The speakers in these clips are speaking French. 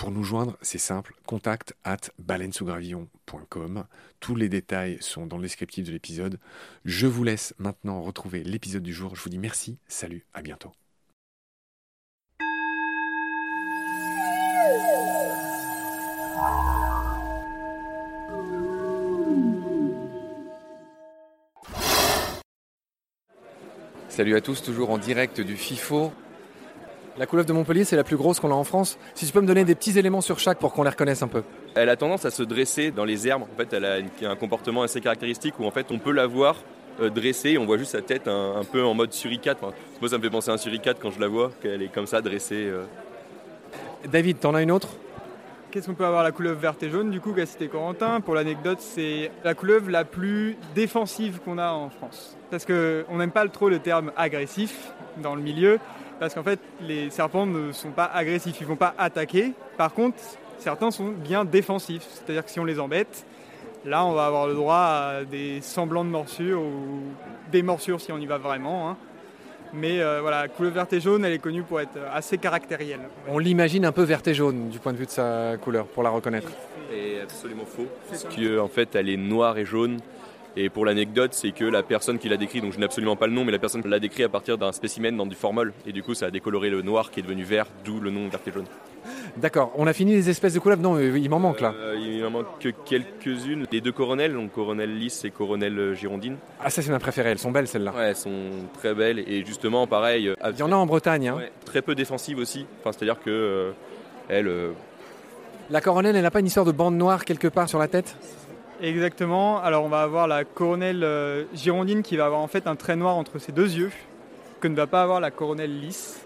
Pour nous joindre, c'est simple, contact at baleinesougravillon.com. Tous les détails sont dans le descriptif de l'épisode. Je vous laisse maintenant retrouver l'épisode du jour. Je vous dis merci, salut, à bientôt. Salut à tous, toujours en direct du FIFO. La couleuvre de Montpellier, c'est la plus grosse qu'on a en France. Si tu peux me donner des petits éléments sur chaque pour qu'on les reconnaisse un peu. Elle a tendance à se dresser dans les herbes. En fait, elle a une- un comportement assez caractéristique où en fait on peut la voir euh, dressée. On voit juste sa tête un, un peu en mode suricate. Enfin, moi, ça me fait penser à un suricate quand je la vois, qu'elle est comme ça dressée. euh. David, t'en as une autre? Qu'est-ce qu'on peut avoir la couleuvre verte et jaune Du coup, qu'a cité Corentin, pour l'anecdote, c'est la couleuvre la plus défensive qu'on a en France. Parce qu'on n'aime pas trop le terme agressif dans le milieu, parce qu'en fait, les serpents ne sont pas agressifs, ils ne vont pas attaquer. Par contre, certains sont bien défensifs, c'est-à-dire que si on les embête, là, on va avoir le droit à des semblants de morsures ou des morsures si on y va vraiment. hein. Mais euh, voilà, la couleuvre verte et jaune, elle est connue pour être assez caractérielle. On l'imagine un peu verte et jaune du point de vue de sa couleur, pour la reconnaître. Et absolument faux. Parce qu'en fait, elle est noire et jaune. Et pour l'anecdote, c'est que la personne qui l'a décrit, donc je n'ai absolument pas le nom, mais la personne l'a décrit à partir d'un spécimen dans du formol. Et du coup, ça a décoloré le noir qui est devenu vert, d'où le nom vert et jaune. D'accord, on a fini les espèces de couleuvres Non, euh, il m'en manque là. Euh, il en manque que quelques-unes. Les deux coronelles, donc coronelle lisse et coronelle euh, girondine. Ah, ça c'est ma préférée, elles sont belles celles-là. Ouais, elles sont très belles et justement, pareil, Il y en a en Bretagne. hein. ouais, très peu défensives aussi. Enfin, c'est-à-dire que euh, euh, La coronelle, elle n'a pas une histoire de bande noire quelque part sur la tête? Exactement. Alors on va avoir la coronelle euh, girondine qui va avoir en fait un trait noir entre ses deux yeux que ne va pas avoir la coronelle lisse.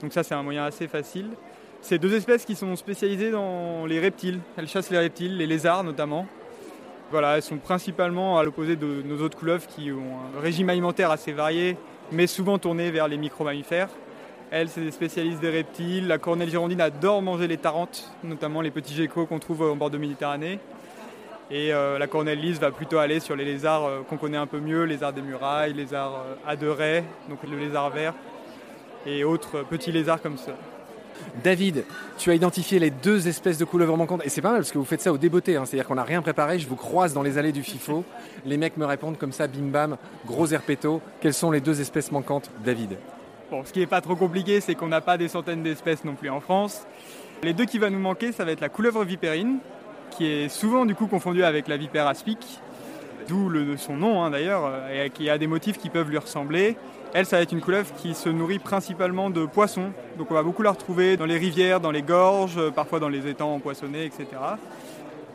Donc ça c'est un moyen assez facile. C'est deux espèces qui sont spécialisées dans les reptiles. Elles chassent les reptiles, les lézards notamment. Voilà, elles sont principalement à l'opposé de nos autres couleuvres qui ont un régime alimentaire assez varié, mais souvent tourné vers les micro-mammifères. Elles, c'est des spécialistes des reptiles. La coronelle girondine adore manger les tarentes, notamment les petits geckos qu'on trouve en bord de Méditerranée. Et euh, la coronelle lisse va plutôt aller sur les lézards euh, qu'on connaît un peu mieux, lézards des murailles, lézards euh, à deux raies, donc le lézard vert, et autres petits lézards comme ça. David, tu as identifié les deux espèces de couleuvres manquantes. Et c'est pas mal parce que vous faites ça au débeauté. hein. C'est-à-dire qu'on n'a rien préparé. Je vous croise dans les allées du FIFO. Les mecs me répondent comme ça, bim bam, gros herpéto. Quelles sont les deux espèces manquantes, David? Bon, ce qui n'est pas trop compliqué, c'est qu'on n'a pas des centaines d'espèces non plus en France. Les deux qui vont nous manquer, ça va être la couleuvre vipérine, qui est souvent du coup confondue avec la vipère aspic, d'où son nom hein, d'ailleurs, euh, et qui a des motifs qui peuvent lui ressembler. Elle, ça va être une couleuvre qui se nourrit principalement de poissons. Donc on va beaucoup la retrouver dans les rivières, dans les gorges, euh, parfois dans les étangs poissonnés, etc.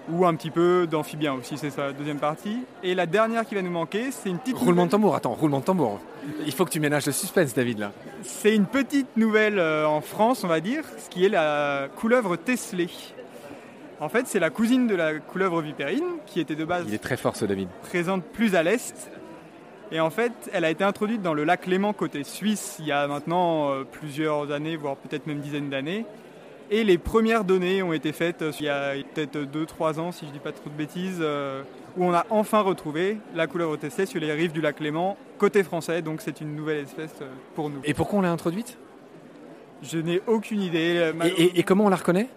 Ou un petit peu d'amphibiens aussi, c'est sa deuxième partie. Et la dernière qui va nous manquer, c'est une petite... Roulement de tambour, attends, roulement de tambour. Il faut que tu ménages le suspense, David, là. C'est une petite nouvelle euh, en France, on va dire, ce qui est la couleuvre Tesley. En fait, c'est la cousine de la couleuvre vipérine, qui était de base Il est très fort, ce David. présente plus à l'est. Et en fait, elle a été introduite dans le lac Léman côté suisse il y a maintenant euh, plusieurs années, voire peut-être même dizaines d'années. Et les premières données ont été faites euh, il y a peut-être 2-3 ans, si je ne dis pas trop de bêtises, euh, où on a enfin retrouvé la couleuvre testée sur les rives du lac Léman côté français. Donc c'est une nouvelle espèce pour nous. Et pourquoi on l'a introduite? Je n'ai aucune idée. et, mal- et- et comment on la reconnaît?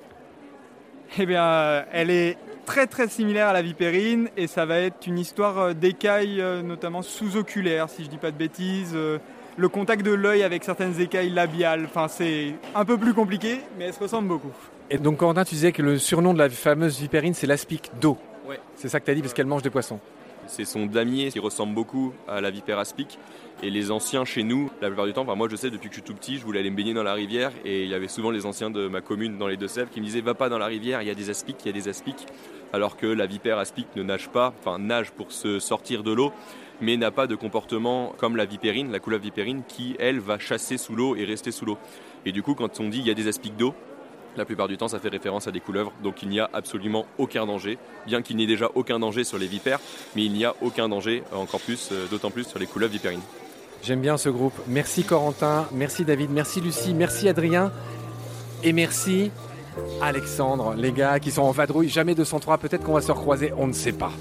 Eh bien, euh, elle est très très similaire à la vipérine et ça va être une histoire euh, d'écailles, euh, notamment sous-oculaires, si je dis pas de bêtises. Le contact de l'œil avec certaines écailles labiales, enfin c'est un peu plus compliqué, mais elles se ressemblent beaucoup. Et donc, Corentin, tu disais que le surnom de la fameuse vipérine, c'est l'aspic d'eau. Ouais. C'est ça que tu as dit, parce qu'elle mange des poissons. C'est son damier qui ressemble beaucoup à la vipère aspic. Et les anciens chez nous, la plupart du temps, enfin moi je sais depuis que je suis tout petit, je voulais aller me baigner dans la rivière et il y avait souvent les anciens de ma commune dans les Deux-Sèvres qui me disaient va pas dans la rivière, il y a des aspics, il y a des aspics. Alors que la vipère aspic ne nage pas, enfin nage pour se sortir de l'eau, mais n'a pas de comportement comme la vipérine, la couleuvre vipérine, qui elle va chasser sous l'eau et rester sous l'eau. Et du coup, quand on dit il y a des aspics d'eau, la plupart du temps, ça fait référence à des couleuvres, donc il n'y a absolument aucun danger, bien qu'il n'y ait déjà aucun danger sur les vipères, mais il n'y a aucun danger, encore plus, euh, d'autant plus sur les couleuvres vipérines. J'aime bien ce groupe. Merci Corentin, merci David, merci Lucie, merci Adrien et merci Alexandre, les gars qui sont en vadrouille, jamais 203, peut-être qu'on va se recroiser, on ne sait pas.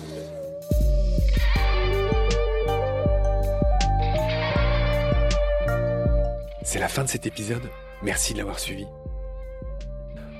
C'est la fin de cet épisode. Merci de l'avoir suivi.